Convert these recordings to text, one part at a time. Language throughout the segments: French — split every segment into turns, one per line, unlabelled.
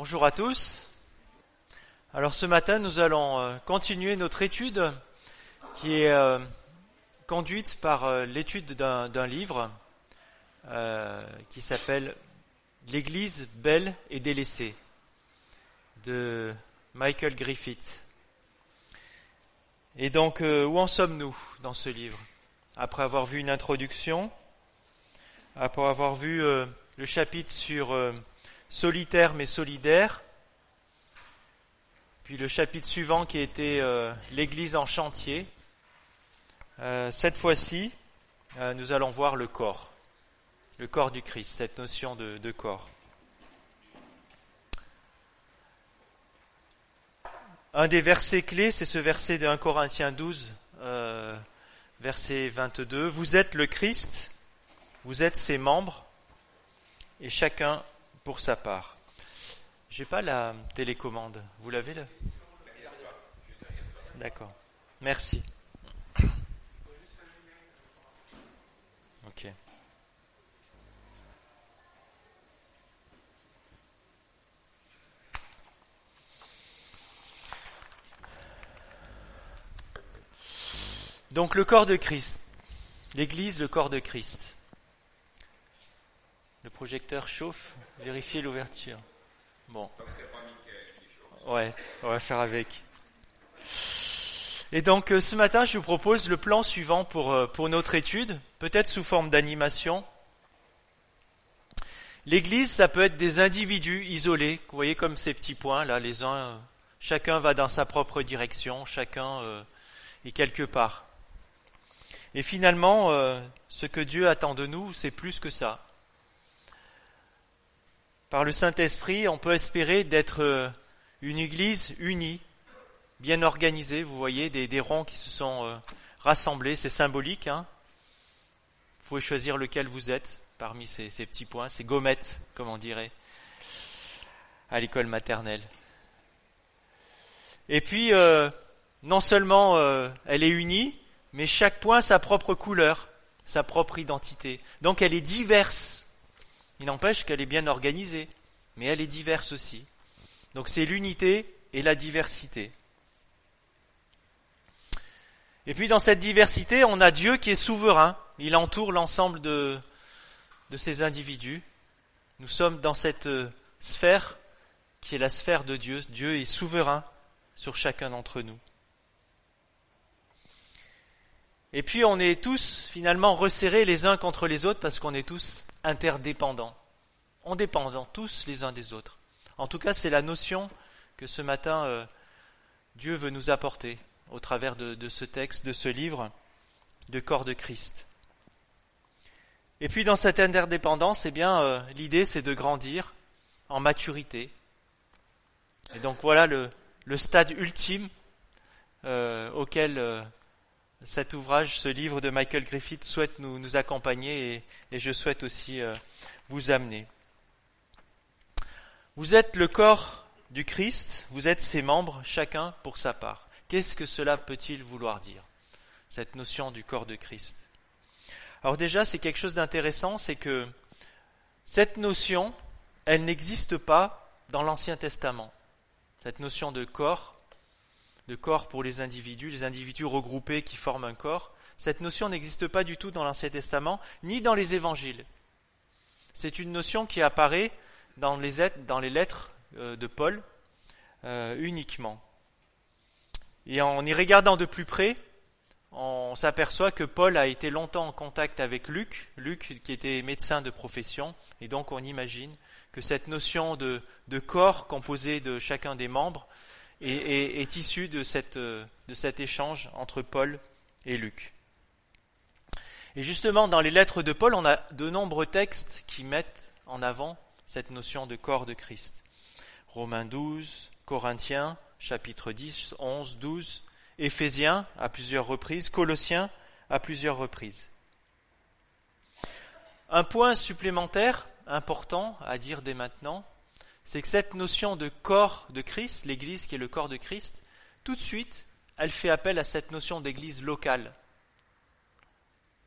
Bonjour à tous. Alors ce matin, nous allons euh, continuer notre étude qui est euh, conduite par euh, l'étude d'un livre qui s'appelle L'Église belle et délaissée de Michael Griffith. Et donc, où en sommes-nous dans ce livre? Après avoir vu une introduction, après avoir vu le chapitre sur solitaire mais solidaire. Puis le chapitre suivant qui était euh, l'Église en chantier. Euh, cette fois-ci, euh, nous allons voir le corps, le corps du Christ, cette notion de, de corps. Un des versets clés, c'est ce verset de 1 Corinthiens 12, verset 22. Vous êtes le Christ, vous êtes ses membres, et chacun pour sa part. J'ai pas la télécommande. Vous l'avez là? D'accord. Merci. Ok. Donc le corps de Christ, l'Église, le corps de Christ. Le projecteur chauffe. Vérifiez l'ouverture. Bon. Ouais, on va faire avec. Et donc euh, ce matin, je vous propose le plan suivant pour, euh, pour notre étude, peut-être sous forme d'animation. L'Église, ça peut être des individus isolés, vous voyez comme ces petits points là, les uns, euh, chacun va dans sa propre direction, chacun est quelque part. Et finalement, ce que Dieu attend de nous, c'est plus que ça par le Saint-Esprit, on peut espérer d'être euh, une Église unie, bien organisée. Vous voyez, des, ronds qui se sont euh, rassemblés, c'est symbolique. Hein vous pouvez choisir lequel vous êtes parmi ces, petits points, ces gommettes, comme on dirait, à l'école maternelle. Et puis, euh, non seulement elle est unie, mais chaque point a sa propre couleur, sa propre identité. Donc elle est diverse il n'empêche qu'elle est bien organisée, mais elle est diverse aussi. Donc c'est l'unité et la diversité. Et puis dans cette diversité, on a Dieu qui est souverain. Il entoure l'ensemble de, de ces individus. Nous sommes dans cette sphère qui est la sphère de Dieu. Dieu est souverain sur chacun d'entre nous. Et puis on est tous finalement resserrés les uns contre les autres parce qu'on est tous interdépendants. On dépend tous les uns des autres. En tout cas, c'est la notion que ce matin euh, Dieu veut nous apporter au travers de, ce texte, de ce livre, de corps de Christ. Et puis dans cette interdépendance, eh bien, euh, l'idée c'est de grandir en maturité. Et donc voilà le, stade ultime euh, auquel cet ouvrage, ce livre de Michael Griffith souhaite nous, accompagner et, je souhaite aussi euh, vous amener. Vous êtes le corps du Christ, vous êtes ses membres, chacun pour sa part. Qu'est-ce que cela peut-il vouloir dire, cette notion du corps de Christ? Alors déjà, c'est quelque chose d'intéressant, c'est que cette notion, elle n'existe pas dans l'Ancien Testament. Cette notion de corps, de corps pour les individus, les individus regroupés qui forment un corps. Cette notion n'existe pas du tout dans l'Ancien Testament, ni dans les évangiles. C'est une notion qui apparaît dans les, lettres euh, de Paul euh, uniquement. Et en y regardant de plus près, on s'aperçoit que Paul a été longtemps en contact avec Luc, Luc qui était médecin de profession, et donc on imagine que cette notion de corps composé de chacun des membres est, est, issu de, cette, de cet échange entre Paul et Luc. Et justement, dans les lettres de Paul, on a de nombreux textes qui mettent en avant cette notion de corps de Christ. Romains 12, Corinthiens, chapitre 10, 11, 12, Éphésiens à plusieurs reprises, Colossiens à plusieurs reprises. Un point supplémentaire important à dire dès maintenant, c'est que cette notion de corps de Christ, l'Église qui est le corps de Christ, tout de suite, elle fait appel à cette notion d'Église locale.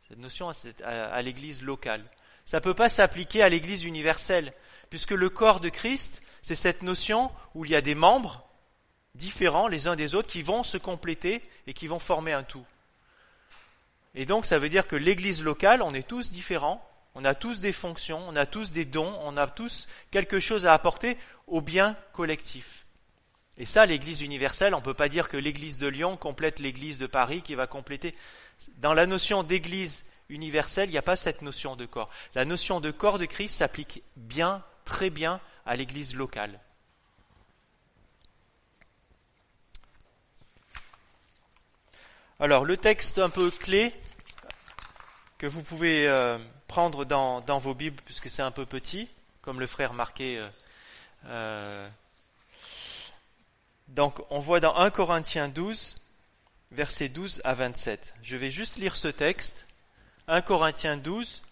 Cette notion à l'Église locale. Ça ne peut pas s'appliquer à l'Église universelle, puisque le corps de Christ, c'est cette notion où il y a des membres différents les uns des autres qui vont se compléter et qui vont former un tout. Et donc ça veut dire que l'Église locale, on est tous différents, on a tous des fonctions, on a tous des dons, on a tous quelque chose à apporter au bien collectif. Et ça, l'Église universelle, on ne peut pas dire que l'Église de Lyon complète l'Église de Paris qui va compléter. Dans la notion d'Église universelle, il n'y a pas cette notion de corps. La notion de corps de Christ s'applique bien, très bien à l'Église locale. Alors, le texte un peu clé que vous pouvez euh, prendre dans, vos Bibles, puisque c'est un peu petit, comme le frère marqué. Euh, euh, donc, on voit dans 1 Corinthiens 12, versets 12 à 27. Je vais juste lire ce texte. 1 Corinthiens 12,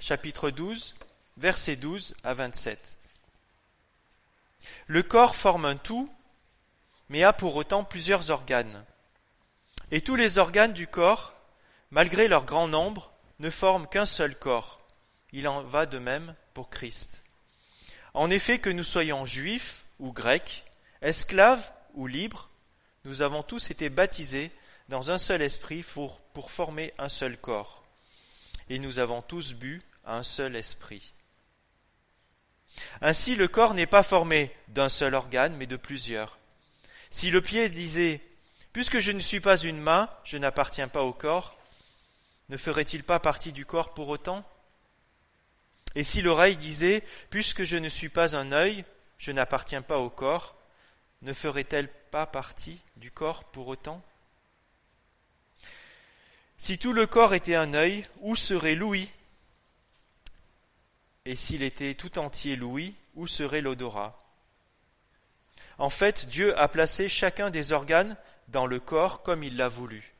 chapitre 12, versets 12 à 27. Le corps forme un tout, mais a pour autant plusieurs organes. Et tous les organes du corps, malgré leur grand nombre, ne forment qu'un seul corps. Il en va de même pour Christ. En effet, que nous soyons juifs ou grecs, esclaves ou libres, nous avons tous été baptisés dans un seul esprit pour, former un seul corps. Et nous avons tous bu un seul esprit. Ainsi, le corps n'est pas formé d'un seul organe, mais de plusieurs. Si le pied disait Puisque je ne suis pas une main, je n'appartiens pas au corps, ne ferait-il pas partie du corps pour autant? Et si l'oreille disait, Puisque je ne suis pas un œil, je n'appartiens pas au corps, ne ferait-elle pas partie du corps pour autant? Si tout le corps était un œil, où serait l'ouïe? Et s'il était tout entier l'ouïe, où serait l'odorat? En fait, Dieu a placé chacun des organes dans le corps comme il l'a voulu.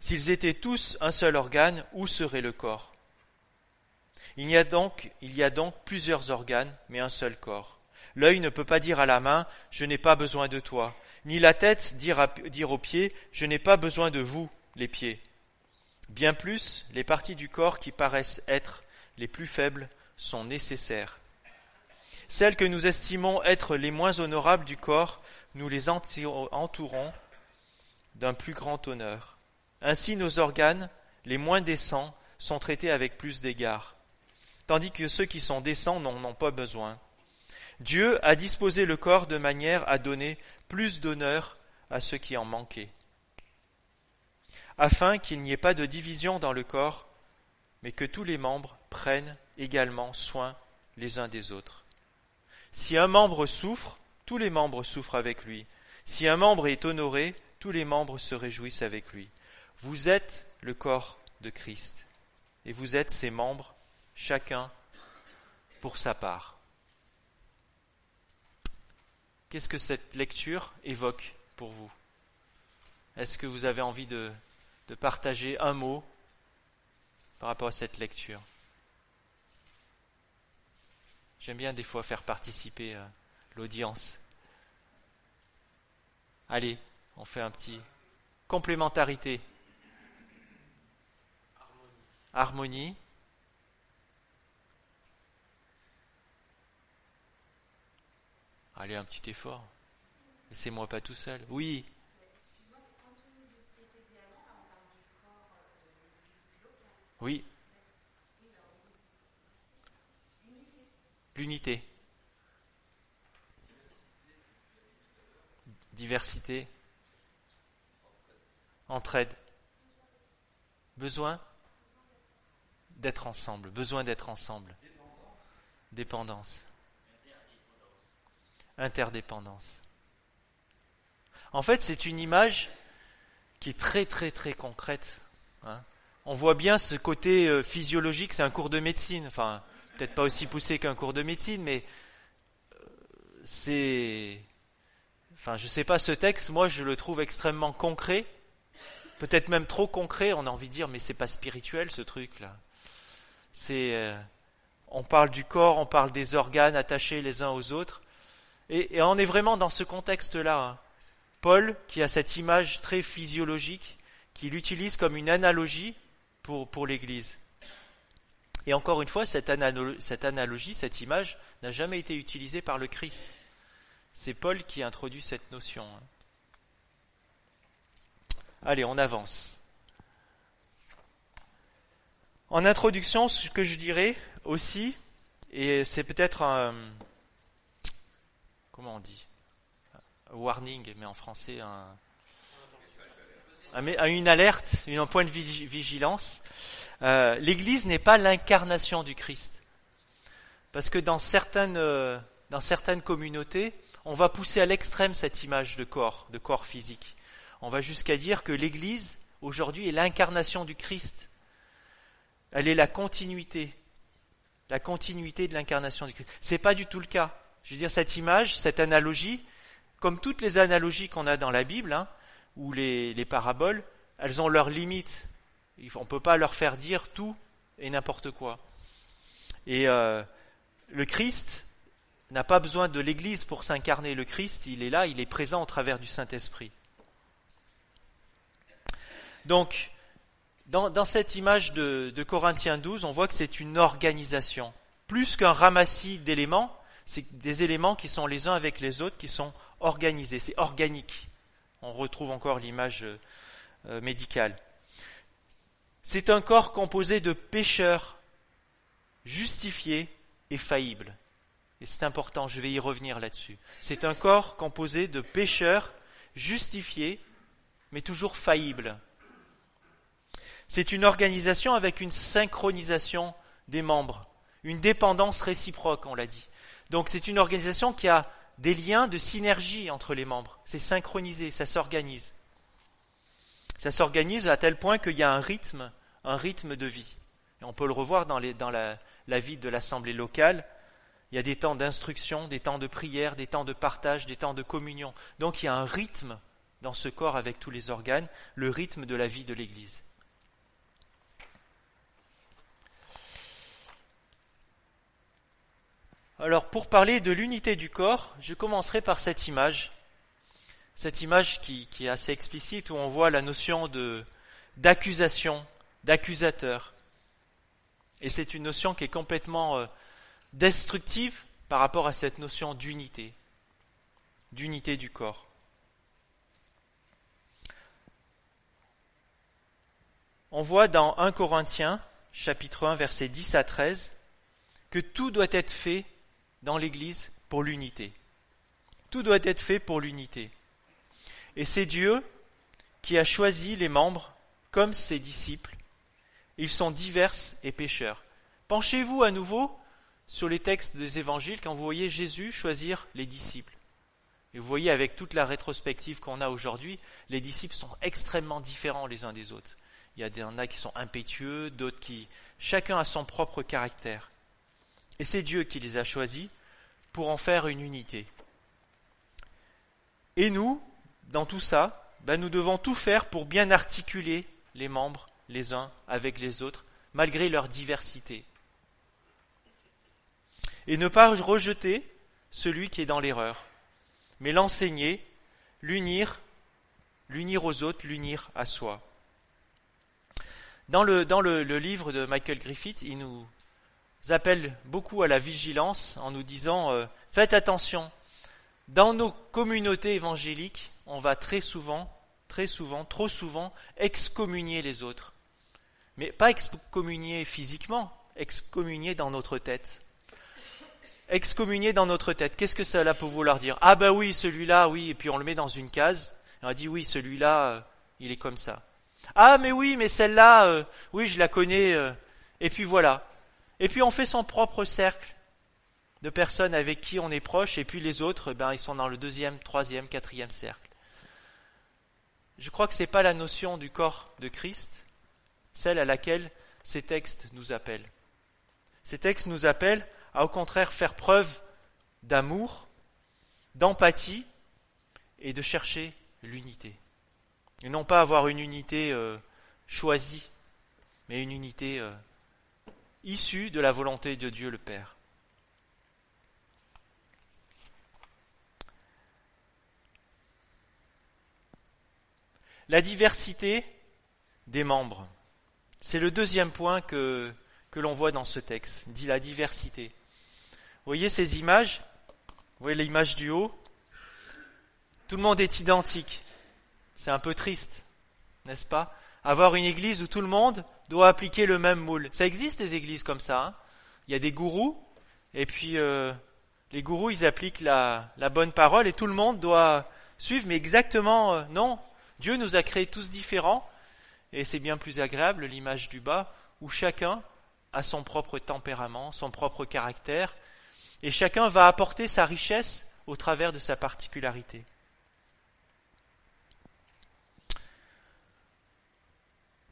S'ils étaient tous un seul organe, où serait le corps? Il y, a donc, plusieurs organes, mais un seul corps. L'œil ne peut pas dire à la main Je n'ai pas besoin de toi, ni la tête dire, dire aux pieds Je n'ai pas besoin de vous, les pieds. Bien plus, les parties du corps qui paraissent être les plus faibles sont nécessaires. Celles que nous estimons être les moins honorables du corps, nous les entourons d'un plus grand honneur. Ainsi nos organes, les moins décents, sont traités avec plus d'égard, tandis que ceux qui sont décents n'en ont pas besoin. Dieu a disposé le corps de manière à donner plus d'honneur à ceux qui en manquaient, afin qu'il n'y ait pas de division dans le corps, mais que tous les membres prennent également soin les uns des autres. Si un membre souffre, tous les membres souffrent avec lui. Si un membre est honoré, tous les membres se réjouissent avec lui. Vous êtes le corps de Christ, et vous êtes ses membres, chacun pour sa part. Qu'est-ce que cette lecture évoque pour vous? Est-ce que vous avez envie de, de partager un mot par rapport à cette lecture? J'aime bien des fois faire participer euh, l'audience. Allez, on fait un petit complémentarité. Harmonie. Allez, un petit effort. Laissez-moi pas tout seul. Oui. Oui. L'unité. Diversité. Entraide. Besoin d'être ensemble. Besoin d'être ensemble. Dépendance interdépendance. En fait, c'est une image qui est très très très concrète. Hein. On voit bien ce côté euh, physiologique, c'est un cours de médecine, enfin peut-être pas aussi poussé qu'un cours de médecine, mais euh, c'est, enfin je sais pas, ce texte, moi je le trouve extrêmement concret, peut-être même trop concret. On a envie de dire, mais c'est pas spirituel ce truc-là. Euh, on parle du corps, on parle des organes attachés les uns aux autres, et, on est vraiment dans ce contexte-là. Hein. Paul, qui a cette image très physiologique, qui l'utilise comme une analogie pour, pour l'Église. Et encore une fois, cette, analogie, cette image n'a jamais été utilisée par le Christ. C'est Paul qui introduit cette notion. Allez, on avance. En introduction, ce que je dirais aussi, et c'est peut-être un, comment on dit, warning, mais en français un, une alerte, un point de vigilance. Euh, L'Église n'est pas l'incarnation du Christ, parce que dans certaines, euh, dans certaines communautés, on va pousser à l'extrême cette image de corps, de corps physique. On va jusqu'à dire que l'Église aujourd'hui est l'incarnation du Christ. Elle est la continuité, la continuité de l'incarnation du Christ. C'est pas du tout le cas. Je veux dire cette image, cette analogie, comme toutes les analogies qu'on a dans la Bible, hein, ou les, paraboles, elles ont leurs limites. On ne peut pas leur faire dire tout et n'importe quoi. Et euh, le Christ n'a pas besoin de l'Église pour s'incarner. Le Christ, il est là, il est présent au travers du Saint-Esprit. Donc, dans, cette image de, Corinthiens 12, on voit que c'est une organisation. Plus qu'un ramassis d'éléments, c'est des éléments qui sont les uns avec les autres, qui sont organisés. C'est organique. On retrouve encore l'image euh, médicale. C'est un corps composé de pécheurs justifiés et faillibles. Et c'est important, je vais y revenir là-dessus. C'est un corps composé de pécheurs justifiés, mais toujours faillibles. C'est une organisation avec une synchronisation des membres, une dépendance réciproque, on l'a dit. Donc c'est une organisation qui a des liens de synergie entre les membres. C'est synchronisé, ça s'organise. Ça s'organise à tel point qu'il y a un rythme, un rythme de vie. On peut le revoir dans, la vie de l'assemblée locale. Il y a des temps d'instruction, des temps de prière, des temps de partage, des temps de communion. Donc il y a un rythme dans ce corps avec tous les organes, le rythme de la vie de l'Église. Alors pour parler de l'unité du corps, je commencerai par cette image, cette image qui, est assez explicite où on voit la notion de d'accusation, d'accusateur. Et c'est une notion qui est complètement euh, destructive par rapport à cette notion d'unité, d'unité du corps. On voit dans 1 Corinthiens, chapitre 1, versets 10 à 13, que tout doit être fait dans l'Église pour l'unité. Tout doit être fait pour l'unité. Et c'est Dieu qui a choisi les membres comme ses disciples. Ils sont divers et pécheurs. Penchez-vous à nouveau sur les textes des évangiles quand vous voyez Jésus choisir les disciples. Et vous voyez avec toute la rétrospective qu'on a aujourd'hui, les disciples sont extrêmement différents les uns des autres. Il y en a qui sont impétueux, d'autres qui... Chacun a son propre caractère. Et c'est Dieu qui les a choisis pour en faire une unité. Et nous, dans tout ça, ben nous devons tout faire pour bien articuler les membres les uns avec les autres, malgré leur diversité. Et ne pas rejeter celui qui est dans l'erreur, mais l'enseigner, l'unir, l'unir aux autres, l'unir à soi. Dans le, dans le livre de Michael Griffith, il nous appelle beaucoup à la vigilance en nous disant euh, faites attention. Dans nos communautés évangéliques, on va très souvent, très souvent, trop souvent excommunier les autres. Mais pas excommunier physiquement, excommunier dans notre tête. Excommunier dans notre tête. Qu'est-ce que cela peut vouloir dire? Ah ben oui, celui-là, oui, et puis on le met dans une case. Et on dit oui, celui-là, euh, il est comme ça. Ah mais oui, mais celle-là, euh, oui, je la connais. et puis voilà. Et puis on fait son propre cercle de personnes avec qui on est proche, et puis les autres, ben, ils sont dans le deuxième, troisième, quatrième cercle. Je crois que ce n'est pas la notion du corps de Christ, celle à laquelle ces textes nous appellent. Ces textes nous appellent à au contraire faire preuve d'amour, d'empathie et de chercher l'unité. Et non pas avoir une unité euh, choisie, mais une unité euh, issu de la volonté de Dieu le Père. La diversité des membres. C'est le deuxième point que, que l'on voit dans ce texte, dit la diversité. Vous voyez ces images? Vous voyez l'image du haut? Tout le monde est identique. C'est un peu triste, n'est-ce pas? Avoir une église où tout le monde doit appliquer le même moule. Ça existe des églises comme ça. Hein Il y a des gourous, et puis euh, les gourous, ils appliquent la, bonne parole, et tout le monde doit suivre, mais exactement euh, non. Dieu nous a créés tous différents, et c'est bien plus agréable, l'image du bas, où chacun a son propre tempérament, son propre caractère, et chacun va apporter sa richesse au travers de sa particularité.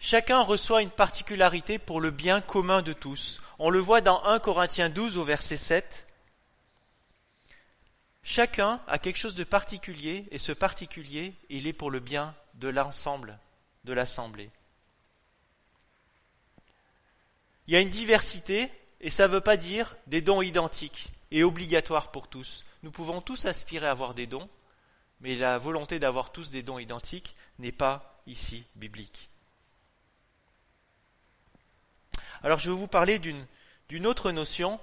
Chacun reçoit une particularité pour le bien commun de tous. On le voit dans 1 Corinthiens 12 au verset 7. Chacun a quelque chose de particulier et ce particulier, il est pour le bien de l'ensemble, de l'assemblée. Il y a une diversité et ça ne veut pas dire des dons identiques et obligatoires pour tous. Nous pouvons tous aspirer à avoir des dons, mais la volonté d'avoir tous des dons identiques n'est pas ici biblique. Alors je vais vous parler d'une autre notion,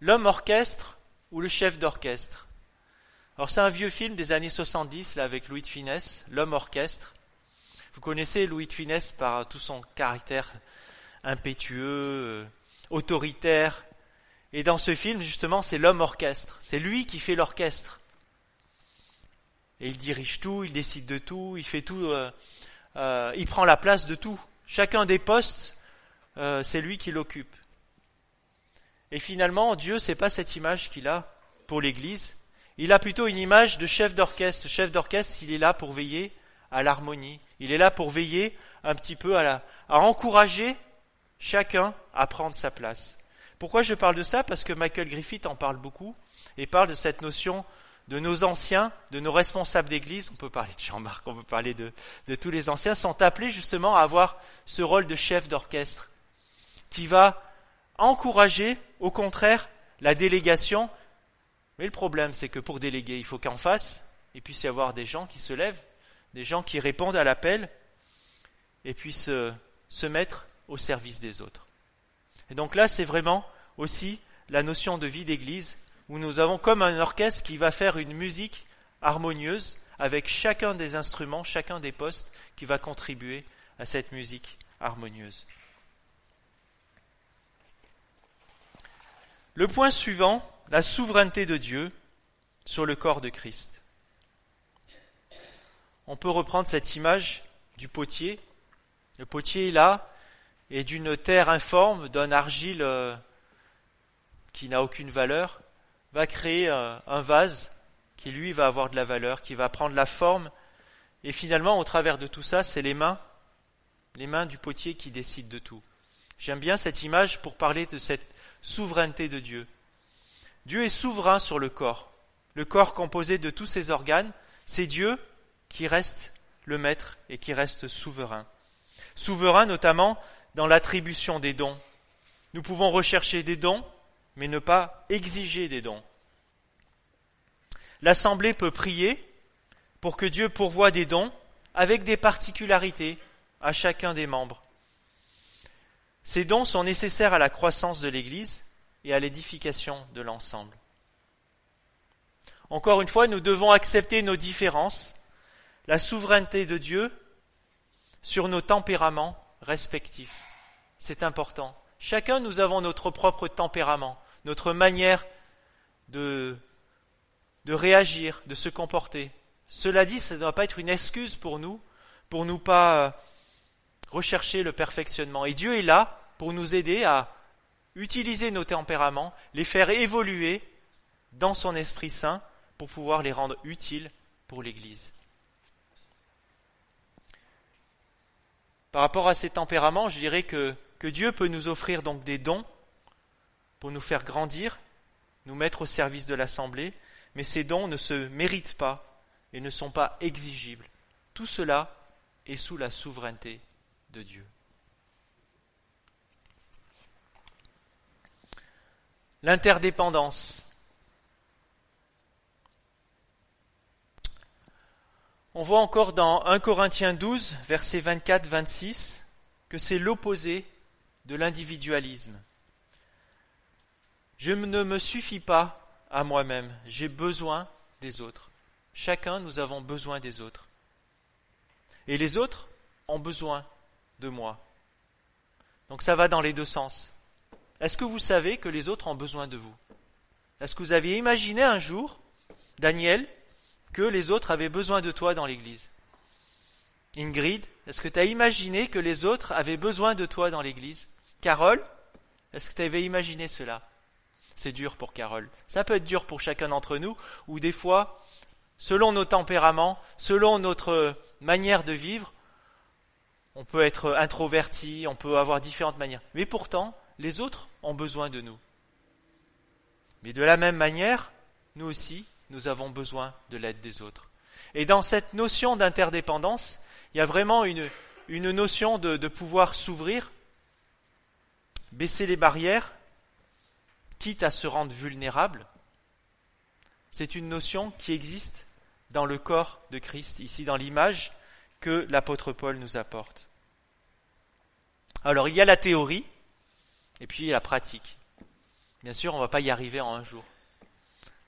l'homme orchestre ou le chef d'orchestre. Alors c'est un vieux film des années 70 là, avec Louis de Finesse, l'homme orchestre. Vous connaissez Louis de Finesse par tout son caractère impétueux, euh, autoritaire. Et dans ce film, justement, c'est l'homme orchestre. C'est lui qui fait l'orchestre. Et il dirige tout, il décide de tout, il fait tout, euh, euh, il prend la place de tout. Chacun des postes euh, c'est lui qui l'occupe. Et finalement, Dieu, c'est pas cette image qu'il a pour l'Église. Il a plutôt une image de chef d'orchestre. Chef d'orchestre, il est là pour veiller à l'harmonie. Il est là pour veiller un petit peu à, la, à encourager chacun à prendre sa place. Pourquoi je parle de ça? Parce que Michael Griffith en parle beaucoup et parle de cette notion de nos anciens, de nos responsables d'église, on peut parler de Jean-Marc, on peut parler de, de tous les anciens, sont appelés justement à avoir ce rôle de chef d'orchestre qui va encourager, au contraire, la délégation. Mais le problème, c'est que pour déléguer, il faut qu'en face, il puisse y avoir des gens qui se lèvent, des gens qui répondent à l'appel et puissent euh, se mettre au service des autres. Et donc là, c'est vraiment aussi la notion de vie d'église, où nous avons comme un orchestre qui va faire une musique harmonieuse avec chacun des instruments, chacun des postes qui va contribuer à cette musique harmonieuse. Le point suivant, la souveraineté de Dieu sur le corps de Christ. On peut reprendre cette image du potier. Le potier est là, et d'une terre informe, d'un argile euh, qui n'a aucune valeur, va créer euh, un vase qui lui va avoir de la valeur, qui va prendre la forme, et finalement au travers de tout ça, c'est les mains, les mains du potier qui décident de tout. J'aime bien cette image pour parler de cette souveraineté de Dieu. Dieu est souverain sur le corps. Le corps composé de tous ses organes, c'est Dieu qui reste le maître et qui reste souverain. Souverain notamment dans l'attribution des dons. Nous pouvons rechercher des dons, mais ne pas exiger des dons. L'Assemblée peut prier pour que Dieu pourvoie des dons avec des particularités à chacun des membres. Ces dons sont nécessaires à la croissance de l'Église et à l'édification de l'ensemble. Encore une fois, nous devons accepter nos différences, la souveraineté de Dieu sur nos tempéraments respectifs. C'est important. Chacun, nous avons notre propre tempérament, notre manière de, de réagir, de se comporter. Cela dit, ça ne doit pas être une excuse pour nous, pour nous pas rechercher le perfectionnement. Et Dieu est là pour nous aider à utiliser nos tempéraments, les faire évoluer dans son Esprit Saint pour pouvoir les rendre utiles pour l'Église. Par rapport à ces tempéraments, je dirais que, Dieu peut nous offrir donc des dons pour nous faire grandir, nous mettre au service de l'Assemblée, mais ces dons ne se méritent pas et ne sont pas exigibles. Tout cela est sous la souveraineté de Dieu. L'interdépendance. On voit encore dans 1 Corinthiens 12, versets 24-26, que c'est l'opposé de l'individualisme. Je ne me suffis pas à moi-même, j'ai besoin des autres. Chacun, nous avons besoin des autres. Et les autres ont besoin de moi. Donc ça va dans les deux sens. Est-ce que vous savez que les autres ont besoin de vous? Est-ce que vous aviez imaginé un jour, Daniel, que les autres avaient besoin de toi dans l'Église? Ingrid, est-ce que tu as imaginé que les autres avaient besoin de toi dans l'Église? Carole, est-ce que tu avais imaginé cela? C'est dur pour Carole. Ça peut être dur pour chacun d'entre nous, ou des fois, selon nos tempéraments, selon notre manière de vivre, on peut être introverti, on peut avoir différentes manières. Mais pourtant, les autres ont besoin de nous. Mais de la même manière, nous aussi, nous avons besoin de l'aide des autres. Et dans cette notion d'interdépendance, il y a vraiment une, notion de pouvoir s'ouvrir, baisser les barrières, quitte à se rendre vulnérable. C'est une notion qui existe dans le corps de Christ, ici dans l'image que l'apôtre Paul nous apporte. Alors il y a la théorie et puis la pratique. Bien sûr, on ne va pas y arriver en un jour.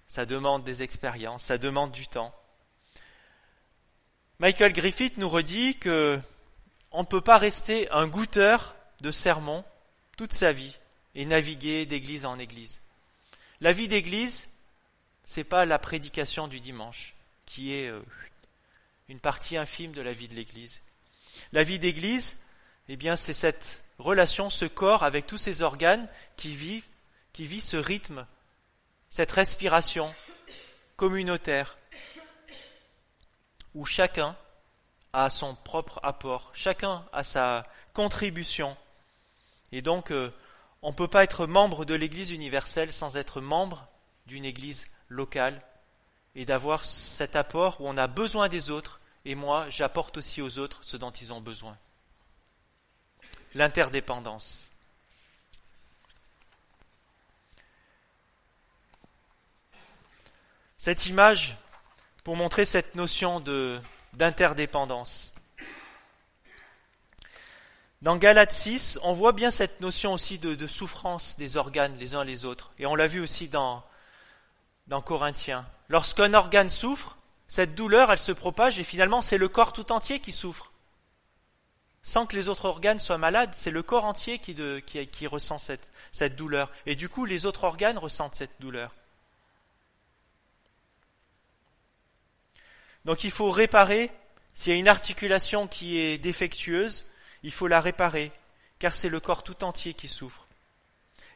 Ça demande des expériences, ça demande du temps. Michael Griffith nous redit que on ne peut pas rester un goûteur de sermons toute sa vie et naviguer d'église en église. La vie d'église, c'est pas la prédication du dimanche, qui est euh, une partie infime de la vie de l'église. La vie d'église, eh bien, c'est cette relation, ce corps avec tous ces organes qui vivent, qui vit ce rythme, cette respiration communautaire, où chacun a son propre apport, chacun a sa contribution. Et donc, euh, on ne peut pas être membre de l'Église universelle sans être membre d'une Église locale et d'avoir cet apport où on a besoin des autres, et moi j'apporte aussi aux autres ce dont ils ont besoin. L'interdépendance. Cette image, pour montrer cette notion d'interdépendance. Dans Galates 6, on voit bien cette notion aussi de, de, souffrance des organes les uns les autres. Et on l'a vu aussi dans, dans Corinthiens. Lorsqu'un organe souffre, cette douleur, elle se propage et finalement c'est le corps tout entier qui souffre. Sans que les autres organes soient malades, c'est le corps entier qui, ressent cette douleur. Et du coup, les autres organes ressentent cette douleur. Donc il faut réparer, s'il y a une articulation qui est défectueuse, il faut la réparer, car c'est le corps tout entier qui souffre.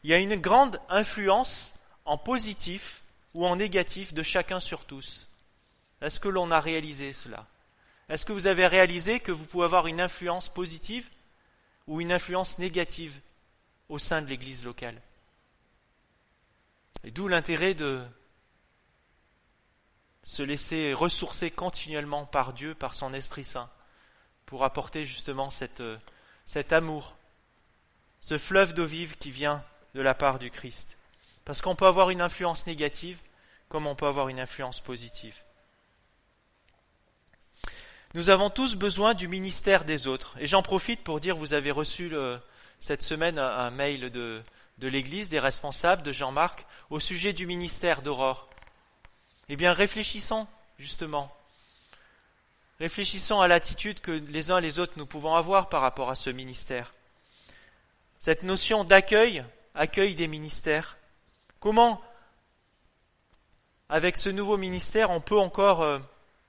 Il y a une grande influence en positif ou en négatif de chacun sur tous. Est-ce que l'on a réalisé cela? Est-ce que vous avez réalisé que vous pouvez avoir une influence positive ou une influence négative au sein de l'Église locale? Et d'où l'intérêt de se laisser ressourcer continuellement par Dieu, par son Esprit Saint, pour apporter justement cette, cet amour, ce fleuve d'eau vive qui vient de la part du Christ? Parce qu'on peut avoir une influence négative comme on peut avoir une influence positive. Nous avons tous besoin du ministère des autres. Et j'en profite pour dire, vous avez reçu cette semaine un, mail de, de l'Église, des responsables, de Jean-Marc, au sujet du ministère d'Aurore. Eh bien, réfléchissons, justement. Réfléchissons à l'attitude que les uns et les autres nous pouvons avoir par rapport à ce ministère. Cette notion d'accueil, accueil des ministères. Comment avec ce nouveau ministère, on peut encore euh,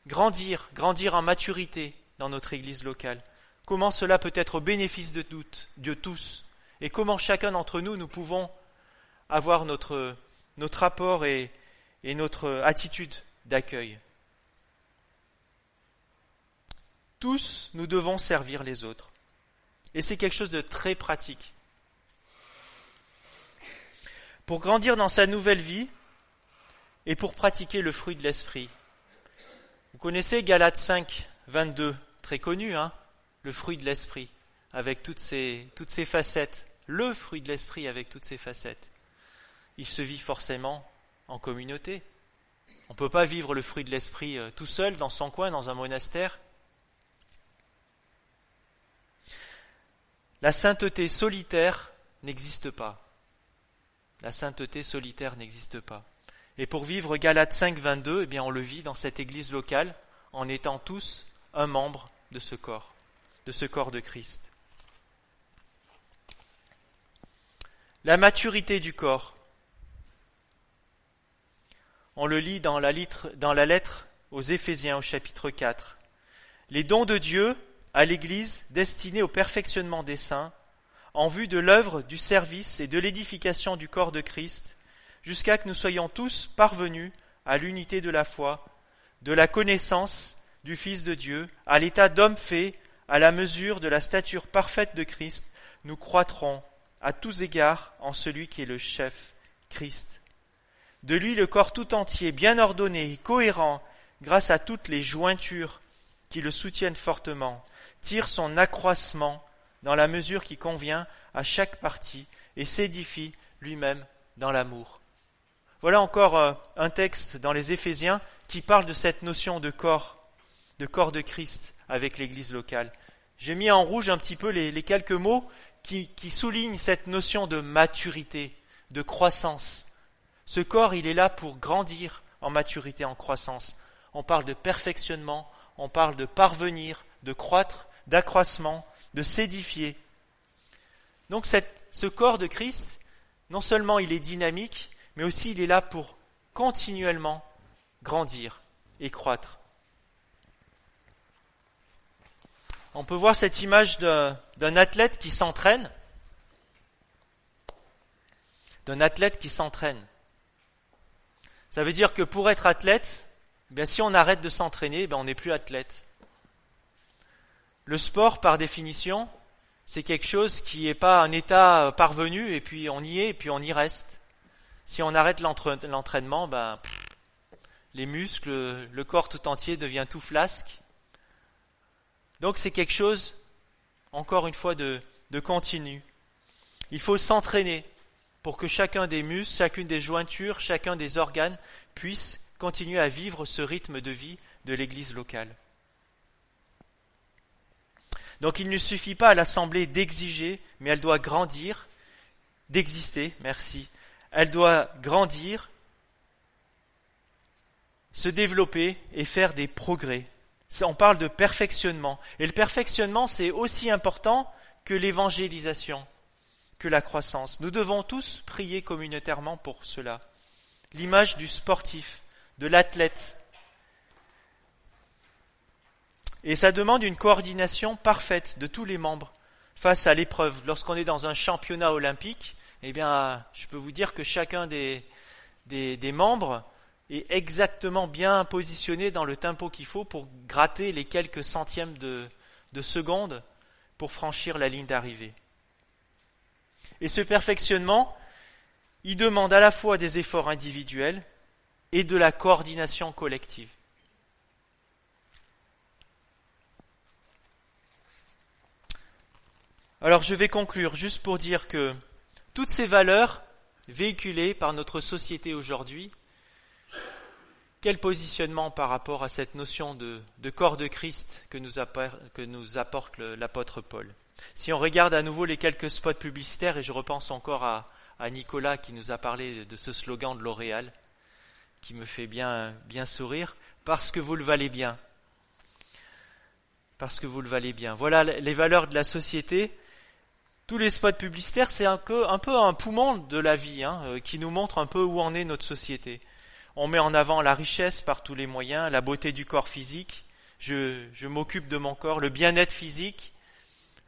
grandir, grandir en maturité dans notre Église locale. Comment cela peut être au bénéfice de, toutes, de tous? Et comment chacun d'entre nous, nous pouvons avoir notre, notre apport et, et notre attitude d'accueil? Tous, nous devons servir les autres. Et c'est quelque chose de très pratique. Pour grandir dans sa nouvelle vie, et pour pratiquer le fruit de l'esprit. Vous connaissez Galates 5, 22, très connu, hein le fruit de l'esprit, avec toutes ses, toutes ses facettes, le fruit de l'esprit avec toutes ses facettes. Il se vit forcément en communauté. On ne peut pas vivre le fruit de l'esprit euh, tout seul, dans son coin, dans un monastère. la sainteté solitaire n'existe pas. La sainteté solitaire n'existe pas. Et pour vivre Galates 5, 22, eh bien, on le vit dans cette église locale en étant tous un membre de ce corps, de ce corps de Christ. La maturité du corps. On le lit dans la, dans la lettre aux Éphésiens au chapitre 4. Les dons de Dieu à l'Église destinés au perfectionnement des saints, en vue de l'œuvre du service et de l'édification du corps de Christ, jusqu'à que nous soyons tous parvenus à l'unité de la foi, de la connaissance du Fils de Dieu, à l'état d'homme fait, à la mesure de la stature parfaite de Christ, nous croîtrons à tous égards en celui qui est le chef, Christ. De lui le corps tout entier, bien ordonné et cohérent, grâce à toutes les jointures qui le soutiennent fortement, tire son accroissement dans la mesure qui convient à chaque partie et s'édifie lui-même dans l'amour. Voilà encore euh, un texte dans les Éphésiens qui parle de cette notion de corps, de corps de Christ avec l'Église locale. J'ai mis en rouge un petit peu les, quelques mots qui, qui soulignent cette notion de maturité, de croissance. Ce corps, il est là pour grandir en maturité, en croissance. On parle de perfectionnement, on parle de parvenir, de croître, d'accroissement, de s'édifier. Donc ce corps de Christ, non seulement il est dynamique, mais aussi il est là pour continuellement grandir et croître. On peut voir cette image d'un athlète qui s'entraîne, d'un athlète qui s'entraîne. Ça veut dire que pour être athlète, eh bien si on arrête de s'entraîner, eh on n'est plus athlète. Le sport, par définition, c'est quelque chose qui n'est pas un état parvenu et puis on y est et puis on y reste. Si on arrête l'entraînement, ben, les muscles, le corps tout entier devient tout flasque. Donc c'est quelque chose, encore une fois, de, de continu. Il faut s'entraîner pour que chacun des muscles, chacune des jointures, chacun des organes puisse continuer à vivre ce rythme de vie de l'Église locale. Donc il ne suffit pas à l'Assemblée d'exiger, mais elle doit grandir, d'exister, merci, elle doit grandir, se développer et faire des progrès. On parle de perfectionnement. Et le perfectionnement, c'est aussi important que l'évangélisation, que la croissance. Nous devons tous prier communautairement pour cela. L'image du sportif, de l'athlète. Et ça demande une coordination parfaite de tous les membres face à l'épreuve. Lorsqu'on est dans un championnat olympique, eh bien, je peux vous dire que chacun des, des, membres est exactement bien positionné dans le tempo qu'il faut pour gratter les quelques centièmes de, de seconde pour franchir la ligne d'arrivée. Et ce perfectionnement, il demande à la fois des efforts individuels et de la coordination collective. Alors je vais conclure juste pour dire que toutes ces valeurs véhiculées par notre société aujourd'hui, quel positionnement par rapport à cette notion de, corps de Christ que nous, apporte, l'apôtre Paul? Si on regarde à nouveau les quelques spots publicitaires, et je repense encore à, Nicolas qui nous a parlé de ce slogan de L'Oréal, qui me fait bien, sourire, parce que vous le valez bien. Parce que vous le valez bien. Voilà les valeurs de la société tous les spots publicitaires, c'est un peu, un poumon de la vie, hein, euh, qui nous montre un peu où en est notre société. On met en avant la richesse par tous les moyens, la beauté du corps physique, je, je m'occupe de mon corps, le bien-être physique,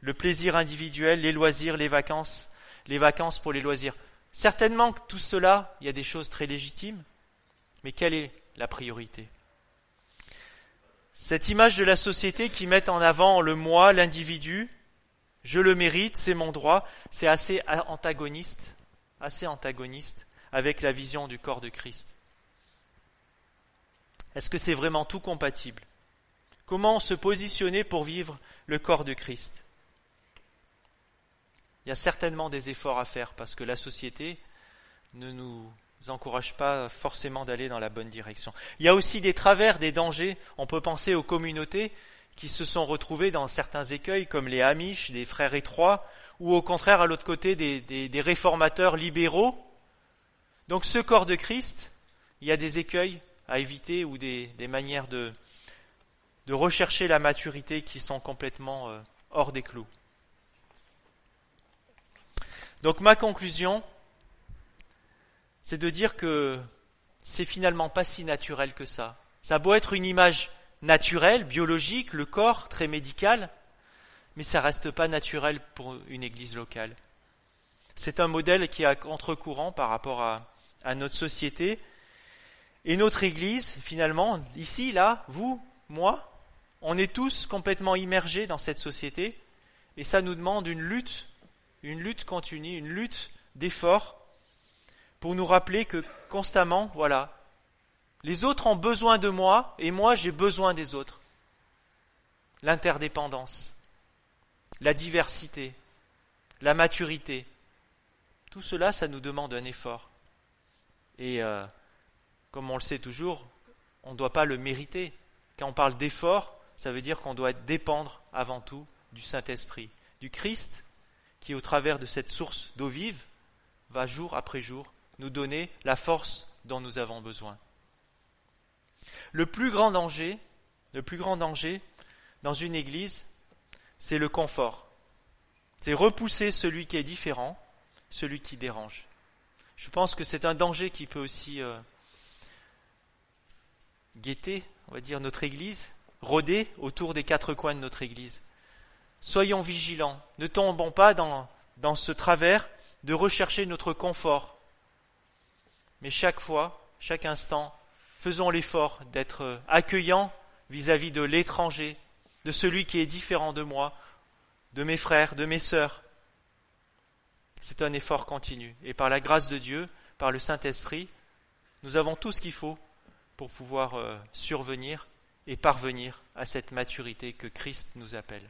le plaisir individuel, les loisirs, les vacances, les vacances pour les loisirs. Certainement que tout cela, il y a des choses très légitimes, mais quelle est la priorité? Cette image de la société qui met en avant le moi, l'individu, je le mérite, c'est mon droit, c'est assez antagoniste, assez antagoniste avec la vision du corps de Christ. Est-ce que c'est vraiment tout compatible? Comment se positionner pour vivre le corps de Christ? Il y a certainement des efforts à faire parce que la société ne nous encourage pas forcément d'aller dans la bonne direction. Il y a aussi des travers, des dangers. On peut penser aux communautés qui se sont retrouvés dans certains écueils, comme les Amish, des frères étroits, ou au contraire à l'autre côté des, réformateurs libéraux. Donc ce corps de Christ, il y a des écueils à éviter ou des, manières de, de rechercher la maturité qui sont complètement euh, hors des clous. Donc ma conclusion, c'est de dire que c'est finalement pas si naturel que ça. Ça a être une image naturelle, biologique, le corps très médical, mais ça reste pas naturel pour une église locale. C'est un modèle qui est à contre-courant par rapport à, notre société. Et notre église, finalement, ici, là, vous, moi, on est tous complètement immergés dans cette société, et ça nous demande une lutte, une lutte continue, une lutte d'effort pour nous rappeler que constamment, voilà, les autres ont besoin de moi et moi j'ai besoin des autres. L'interdépendance, la diversité, la maturité, tout cela, ça nous demande un effort. Et euh, comme on le sait toujours, on ne doit pas le mériter. Quand on parle d'effort, ça veut dire qu'on doit dépendre avant tout du Saint-Esprit, du Christ qui, au travers de cette source d'eau vive, va jour après jour nous donner la force dont nous avons besoin. Le plus grand danger, le plus grand danger dans une église, c'est le confort. C'est repousser celui qui est différent, celui qui dérange. Je pense que c'est un danger qui peut aussi euh, guetter, on va dire, notre église, rôder autour des quatre coins de notre église. Soyons vigilants, ne tombons pas dans, dans ce travers de rechercher notre confort. Mais chaque fois, chaque instant, faisons l'effort d'être accueillants vis-à-vis de l'étranger, de celui qui est différent de moi, de mes frères, de mes sœurs. C'est un effort continu. Et par la grâce de Dieu, par le Saint-Esprit, nous avons tout ce qu'il faut pour pouvoir euh, survenir et parvenir à cette maturité que Christ nous appelle.